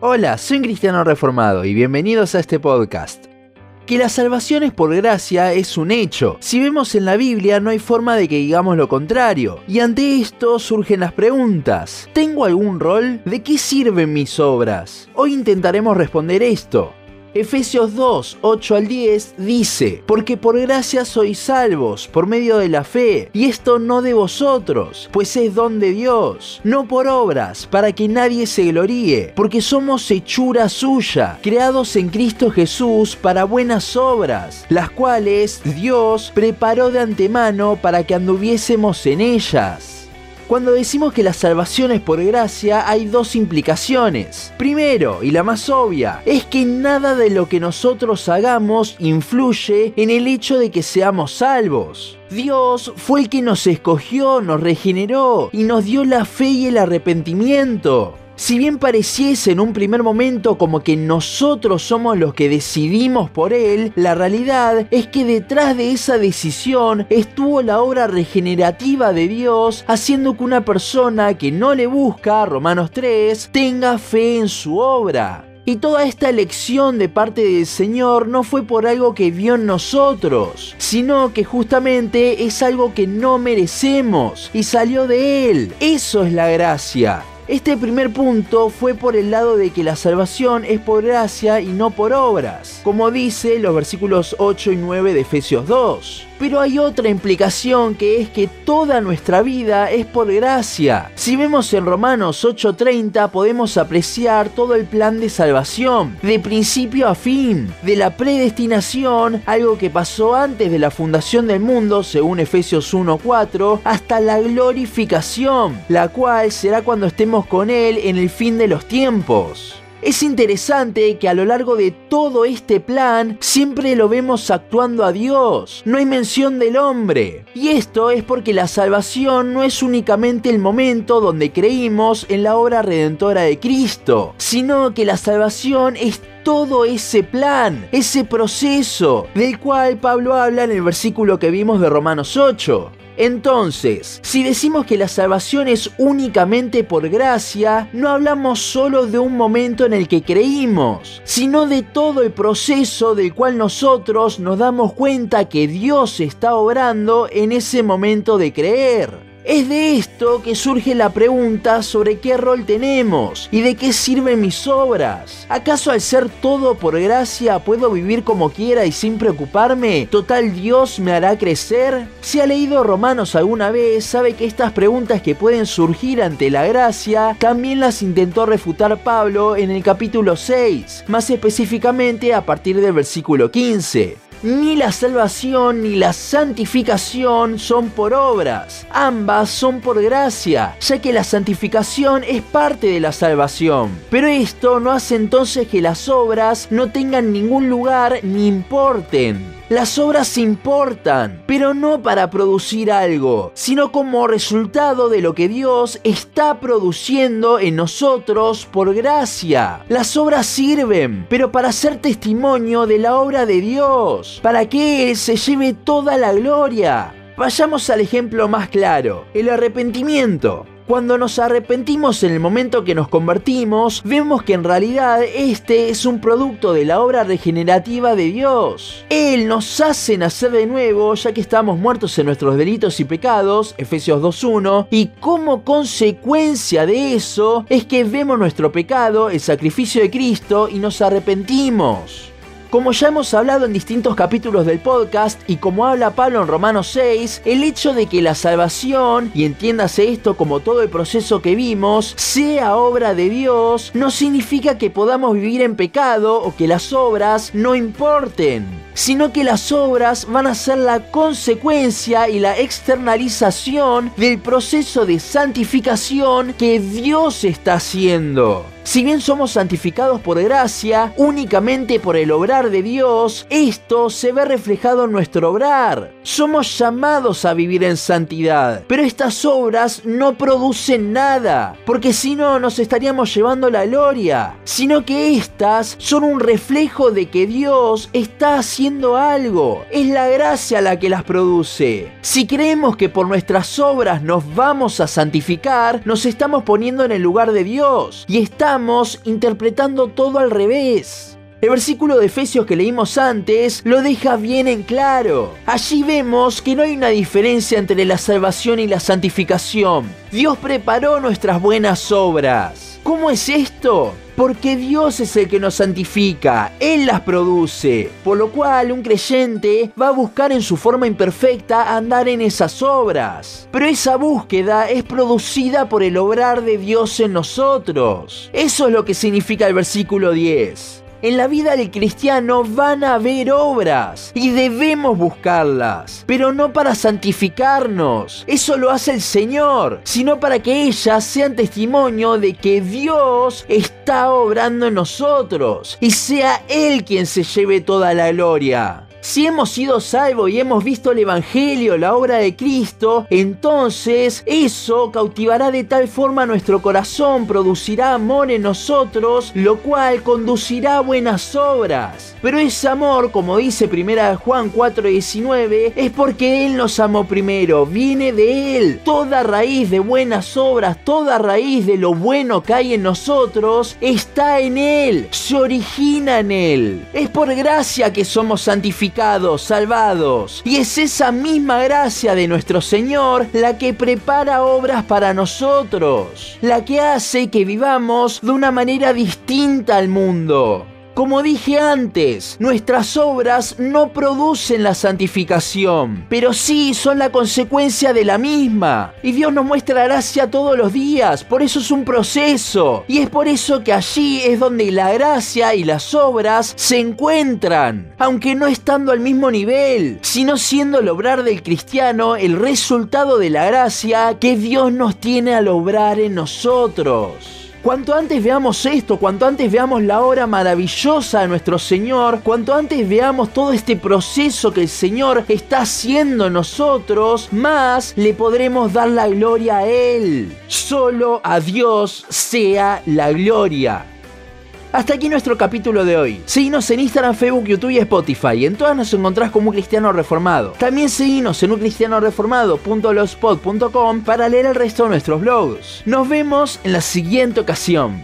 Hola, soy un cristiano reformado y bienvenidos a este podcast. Que la salvación es por gracia es un hecho. Si vemos en la Biblia no hay forma de que digamos lo contrario. Y ante esto surgen las preguntas. ¿Tengo algún rol? ¿De qué sirven mis obras? Hoy intentaremos responder esto. Efesios 2, 8 al 10 dice, porque por gracia sois salvos, por medio de la fe, y esto no de vosotros, pues es don de Dios, no por obras, para que nadie se gloríe, porque somos hechura suya, creados en Cristo Jesús para buenas obras, las cuales Dios preparó de antemano para que anduviésemos en ellas. Cuando decimos que la salvación es por gracia, hay dos implicaciones. Primero, y la más obvia, es que nada de lo que nosotros hagamos influye en el hecho de que seamos salvos. Dios fue el que nos escogió, nos regeneró y nos dio la fe y el arrepentimiento. Si bien pareciese en un primer momento como que nosotros somos los que decidimos por Él, la realidad es que detrás de esa decisión estuvo la obra regenerativa de Dios haciendo que una persona que no le busca, Romanos 3, tenga fe en su obra. Y toda esta elección de parte del Señor no fue por algo que vio en nosotros, sino que justamente es algo que no merecemos y salió de Él. Eso es la gracia. Este primer punto fue por el lado de que la salvación es por gracia y no por obras, como dice los versículos 8 y 9 de Efesios 2. Pero hay otra implicación que es que toda nuestra vida es por gracia. Si vemos en Romanos 8:30 podemos apreciar todo el plan de salvación, de principio a fin, de la predestinación, algo que pasó antes de la fundación del mundo, según Efesios 1:4, hasta la glorificación, la cual será cuando estemos con Él en el fin de los tiempos. Es interesante que a lo largo de todo este plan siempre lo vemos actuando a Dios, no hay mención del hombre. Y esto es porque la salvación no es únicamente el momento donde creímos en la obra redentora de Cristo, sino que la salvación es todo ese plan, ese proceso del cual Pablo habla en el versículo que vimos de Romanos 8. Entonces, si decimos que la salvación es únicamente por gracia, no hablamos solo de un momento en el que creímos, sino de todo el proceso del cual nosotros nos damos cuenta que Dios está obrando en ese momento de creer. Es de esto que surge la pregunta sobre qué rol tenemos y de qué sirven mis obras. ¿Acaso al ser todo por gracia puedo vivir como quiera y sin preocuparme? ¿Total Dios me hará crecer? Si ha leído Romanos alguna vez, sabe que estas preguntas que pueden surgir ante la gracia también las intentó refutar Pablo en el capítulo 6, más específicamente a partir del versículo 15 ni la salvación ni la santificación son por obras, ambas son por gracia, ya que la santificación es parte de la salvación. Pero esto no hace entonces que las obras no tengan ningún lugar ni importen. Las obras importan, pero no para producir algo, sino como resultado de lo que Dios está produciendo en nosotros por gracia. Las obras sirven, pero para ser testimonio de la obra de Dios, para que Él se lleve toda la gloria. Vayamos al ejemplo más claro, el arrepentimiento. Cuando nos arrepentimos en el momento que nos convertimos, vemos que en realidad este es un producto de la obra regenerativa de Dios. Él nos hace nacer de nuevo ya que estamos muertos en nuestros delitos y pecados, Efesios 2.1, y como consecuencia de eso es que vemos nuestro pecado, el sacrificio de Cristo, y nos arrepentimos. Como ya hemos hablado en distintos capítulos del podcast y como habla Pablo en Romanos 6, el hecho de que la salvación, y entiéndase esto como todo el proceso que vimos, sea obra de Dios, no significa que podamos vivir en pecado o que las obras no importen sino que las obras van a ser la consecuencia y la externalización del proceso de santificación que Dios está haciendo. Si bien somos santificados por gracia, únicamente por el obrar de Dios, esto se ve reflejado en nuestro obrar. Somos llamados a vivir en santidad, pero estas obras no producen nada, porque si no nos estaríamos llevando la gloria, sino que estas son un reflejo de que Dios está haciendo algo. Es la gracia la que las produce. Si creemos que por nuestras obras nos vamos a santificar, nos estamos poniendo en el lugar de Dios y está estamos interpretando todo al revés. El versículo de Efesios que leímos antes lo deja bien en claro. Allí vemos que no hay una diferencia entre la salvación y la santificación. Dios preparó nuestras buenas obras. ¿Cómo es esto? Porque Dios es el que nos santifica, Él las produce, por lo cual un creyente va a buscar en su forma imperfecta andar en esas obras. Pero esa búsqueda es producida por el obrar de Dios en nosotros. Eso es lo que significa el versículo 10 en la vida del cristiano van a haber obras y debemos buscarlas, pero no para santificarnos, eso lo hace el Señor, sino para que ellas sean testimonio de que Dios está obrando en nosotros y sea Él quien se lleve toda la gloria. Si hemos sido salvos y hemos visto el Evangelio, la obra de Cristo, entonces eso cautivará de tal forma nuestro corazón, producirá amor en nosotros, lo cual conducirá a buenas obras. Pero ese amor, como dice 1 Juan 4:19, es porque Él nos amó primero, viene de Él. Toda raíz de buenas obras, toda raíz de lo bueno que hay en nosotros, está en Él, se origina en Él. Es por gracia que somos santificados salvados. Y es esa misma gracia de nuestro Señor la que prepara obras para nosotros, la que hace que vivamos de una manera distinta al mundo. Como dije antes, nuestras obras no producen la santificación, pero sí son la consecuencia de la misma. Y Dios nos muestra gracia todos los días, por eso es un proceso. Y es por eso que allí es donde la gracia y las obras se encuentran, aunque no estando al mismo nivel, sino siendo el obrar del cristiano el resultado de la gracia que Dios nos tiene al obrar en nosotros. Cuanto antes veamos esto, cuanto antes veamos la obra maravillosa de nuestro Señor, cuanto antes veamos todo este proceso que el Señor está haciendo en nosotros, más le podremos dar la gloria a Él. Solo a Dios sea la gloria. Hasta aquí nuestro capítulo de hoy. Seguinos en Instagram, Facebook, YouTube y Spotify. En todas nos encontrás como un cristiano reformado. También seguinos en uncristianoreformado.blogspot.com para leer el resto de nuestros blogs. Nos vemos en la siguiente ocasión.